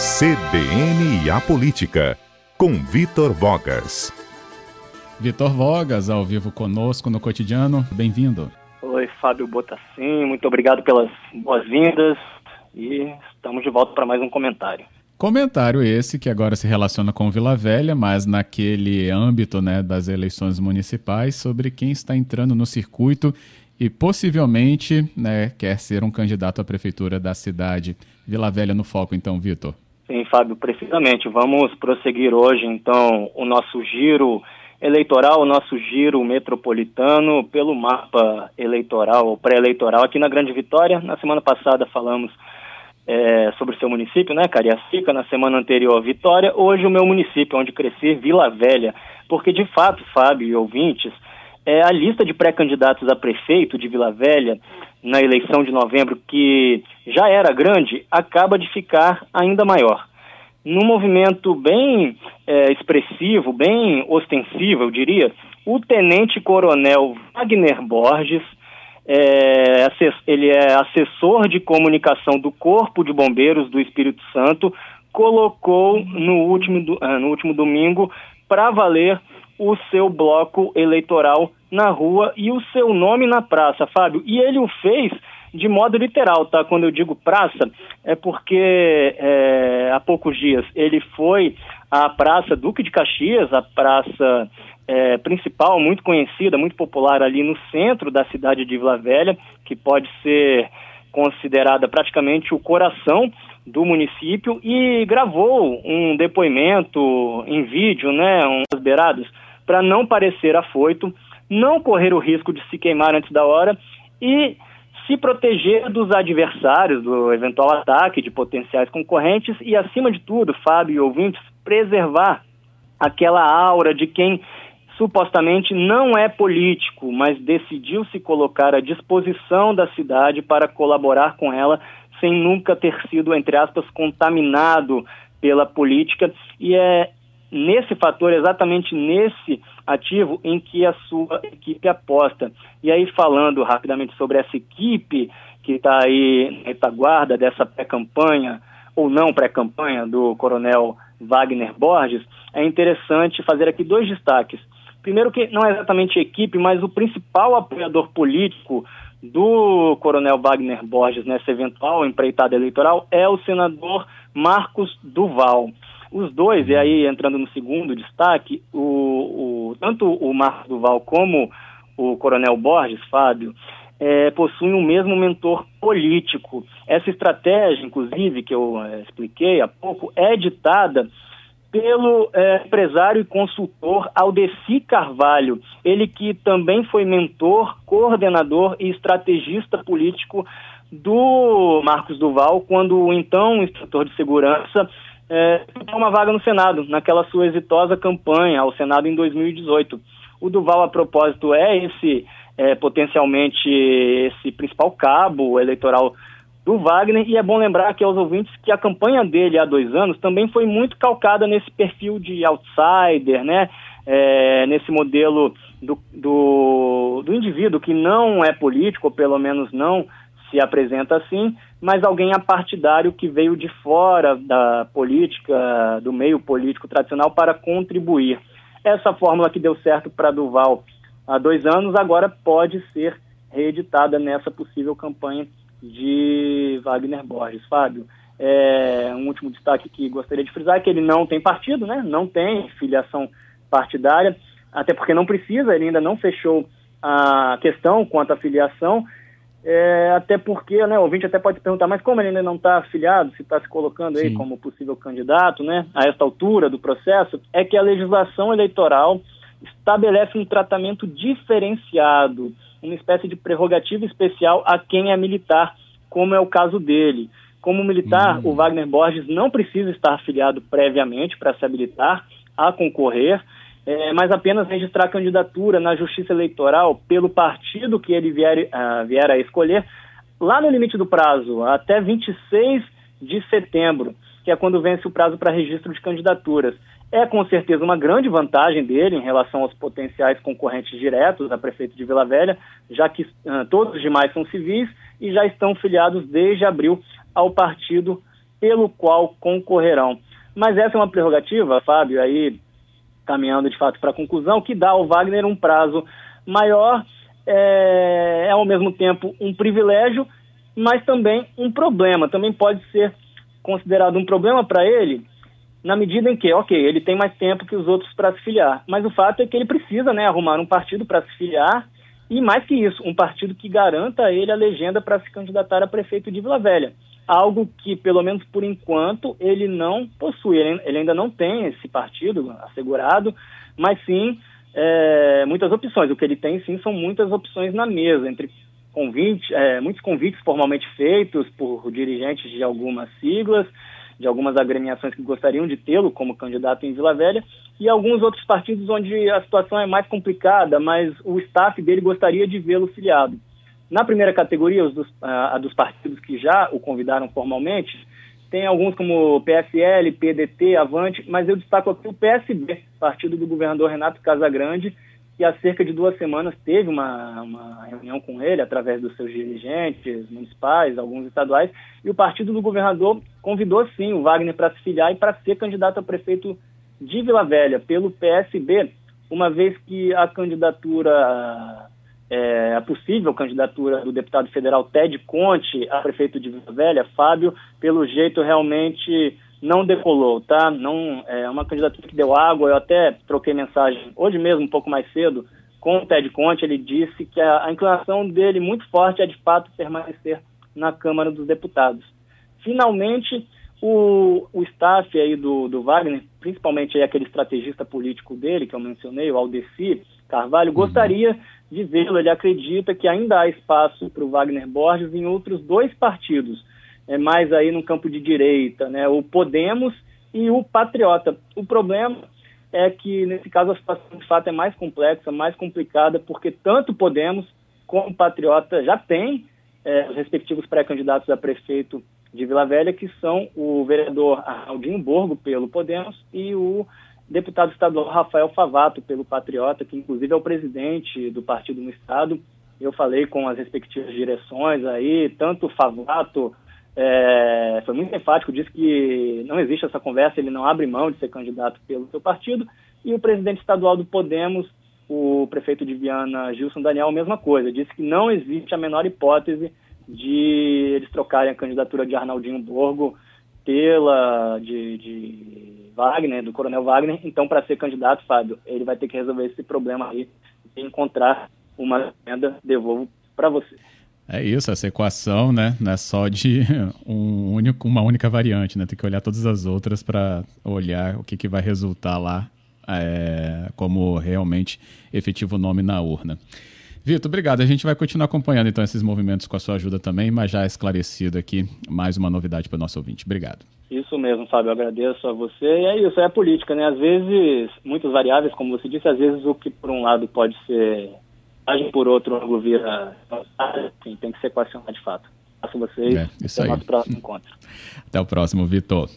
CBN e a Política, com Vitor Vogas. Vitor Vogas, ao vivo conosco no cotidiano. Bem-vindo. Oi, Fábio Botassin, muito obrigado pelas boas-vindas e estamos de volta para mais um comentário. Comentário esse que agora se relaciona com Vila Velha, mas naquele âmbito né, das eleições municipais, sobre quem está entrando no circuito e possivelmente né, quer ser um candidato à prefeitura da cidade. Vila Velha no foco, então, Vitor. Sim, Fábio, precisamente. Vamos prosseguir hoje, então, o nosso giro eleitoral, o nosso giro metropolitano pelo mapa eleitoral ou pré-eleitoral aqui na Grande Vitória. Na semana passada falamos é, sobre o seu município, né, Cariacica, na semana anterior Vitória, hoje o meu município, onde cresci, Vila Velha, porque de fato, Fábio e ouvintes, é, a lista de pré-candidatos a prefeito de Vila Velha na eleição de novembro, que já era grande, acaba de ficar ainda maior. Num movimento bem é, expressivo, bem ostensivo, eu diria, o tenente-coronel Wagner Borges, é, ele é assessor de comunicação do Corpo de Bombeiros do Espírito Santo, colocou no último, ah, no último domingo para valer o seu bloco eleitoral na rua e o seu nome na praça, Fábio. E ele o fez de modo literal, tá? Quando eu digo praça, é porque é, há poucos dias ele foi à Praça Duque de Caxias, a praça é, principal, muito conhecida, muito popular ali no centro da cidade de Vila Velha, que pode ser considerada praticamente o coração do município e gravou um depoimento em vídeo, né, umas beiradas, para não parecer afoito, não correr o risco de se queimar antes da hora e se proteger dos adversários, do eventual ataque de potenciais concorrentes e, acima de tudo, Fábio e ouvintes, preservar aquela aura de quem supostamente não é político, mas decidiu se colocar à disposição da cidade para colaborar com ela sem nunca ter sido, entre aspas, contaminado pela política. E é nesse fator, exatamente nesse ativo, em que a sua equipe aposta. E aí, falando rapidamente sobre essa equipe que está aí na retaguarda dessa pré-campanha, ou não pré-campanha, do coronel Wagner Borges, é interessante fazer aqui dois destaques. Primeiro que não é exatamente equipe, mas o principal apoiador político do Coronel Wagner Borges nessa eventual empreitada eleitoral é o senador Marcos Duval. Os dois, e aí entrando no segundo destaque, o, o tanto o Marcos Duval como o Coronel Borges, Fábio, é, possuem o mesmo mentor político. Essa estratégia, inclusive, que eu é, expliquei há pouco, é ditada pelo é, empresário e consultor Aldeci Carvalho, ele que também foi mentor, coordenador e estrategista político do Marcos Duval, quando o então instrutor de segurança é, uma vaga no Senado, naquela sua exitosa campanha ao Senado em 2018. O Duval, a propósito, é esse é, potencialmente esse principal cabo eleitoral do Wagner, e é bom lembrar aqui aos ouvintes que a campanha dele há dois anos também foi muito calcada nesse perfil de outsider, né? É, nesse modelo do, do, do indivíduo que não é político, ou pelo menos não se apresenta assim, mas alguém apartidário que veio de fora da política, do meio político tradicional, para contribuir. Essa fórmula que deu certo para Duval há dois anos, agora pode ser reeditada nessa possível campanha de Wagner Borges. Fábio, é, um último destaque que gostaria de frisar é que ele não tem partido, né? não tem filiação partidária, até porque não precisa, ele ainda não fechou a questão quanto à filiação, é, até porque, né, o ouvinte até pode perguntar, mas como ele ainda não está afiliado, se está se colocando aí Sim. como possível candidato, né, a esta altura do processo, é que a legislação eleitoral estabelece um tratamento diferenciado uma espécie de prerrogativa especial a quem é militar, como é o caso dele. Como militar, uhum. o Wagner Borges não precisa estar afiliado previamente para se habilitar a concorrer, é, mas apenas registrar candidatura na Justiça Eleitoral pelo partido que ele vier, uh, vier a escolher, lá no limite do prazo, até 26 de setembro, que é quando vence o prazo para registro de candidaturas. É com certeza uma grande vantagem dele em relação aos potenciais concorrentes diretos a prefeito de Vila Velha, já que uh, todos os demais são civis e já estão filiados desde abril ao partido pelo qual concorrerão. Mas essa é uma prerrogativa, Fábio, aí caminhando de fato para a conclusão, que dá ao Wagner um prazo maior, é, é ao mesmo tempo um privilégio, mas também um problema. Também pode ser considerado um problema para ele, na medida em que, ok, ele tem mais tempo que os outros para se filiar, mas o fato é que ele precisa né, arrumar um partido para se filiar e, mais que isso, um partido que garanta a ele a legenda para se candidatar a prefeito de Vila Velha. Algo que, pelo menos por enquanto, ele não possui. Ele, ele ainda não tem esse partido assegurado, mas sim é, muitas opções. O que ele tem, sim, são muitas opções na mesa, entre convite, é, muitos convites formalmente feitos por dirigentes de algumas siglas, de algumas agremiações que gostariam de tê-lo como candidato em Vila Velha, e alguns outros partidos onde a situação é mais complicada, mas o staff dele gostaria de vê-lo filiado. Na primeira categoria, os dos, a, a dos partidos que já o convidaram formalmente, tem alguns como PSL, PDT, Avante, mas eu destaco aqui o PSB, partido do governador Renato Casagrande, que há cerca de duas semanas teve uma, uma reunião com ele, através dos seus dirigentes municipais, alguns estaduais, e o partido do governador convidou sim o Wagner para se filiar e para ser candidato a prefeito de Vila Velha pelo PSB, uma vez que a candidatura, é, a possível candidatura do deputado federal Ted Conte a prefeito de Vila Velha, Fábio, pelo jeito realmente não decolou, tá? Não é uma candidatura que deu água. Eu até troquei mensagem hoje mesmo, um pouco mais cedo, com o Ted Conte. Ele disse que a, a inclinação dele muito forte é de fato permanecer na Câmara dos Deputados. Finalmente, o, o staff aí do, do Wagner, principalmente aí aquele estrategista político dele que eu mencionei, o Aldeci Carvalho, gostaria de vê-lo. Ele acredita que ainda há espaço para o Wagner Borges em outros dois partidos é, mais aí no campo de direita, né? O Podemos e o Patriota. O problema é que, nesse caso, a situação de fato é mais complexa, mais complicada, porque tanto Podemos como Patriota já têm é, os respectivos pré-candidatos a prefeito de Vila Velha, que são o vereador Aldinho Borgo, pelo Podemos, e o deputado estadual Rafael Favato, pelo Patriota, que inclusive é o presidente do partido no estado. Eu falei com as respectivas direções aí, tanto Favato é, foi muito enfático, disse que não existe essa conversa, ele não abre mão de ser candidato pelo seu partido. E o presidente estadual do Podemos, o prefeito de Viana, Gilson Daniel, a mesma coisa, disse que não existe a menor hipótese de eles trocarem a candidatura de Arnaldinho Borgo pela de, de Wagner, do Coronel Wagner. Então, para ser candidato, Fábio, ele vai ter que resolver esse problema aí e encontrar uma venda, devolvo para você. É isso, essa equação, né? Não é só de um único, uma única variante, né? Tem que olhar todas as outras para olhar o que, que vai resultar lá é, como realmente efetivo nome na urna. Vitor, obrigado. A gente vai continuar acompanhando então esses movimentos com a sua ajuda também, mas já esclarecido aqui mais uma novidade para o nosso ouvinte. Obrigado. Isso mesmo, Fábio. Eu agradeço a você. E é isso, é a política, né? Às vezes, muitas variáveis, como você disse, às vezes o que por um lado pode ser agem por outro ângulo vira. Enfim, tem que ser equacionado de fato. Faço vocês. É, isso Até o nosso próximo encontro. Até o próximo, Vitor.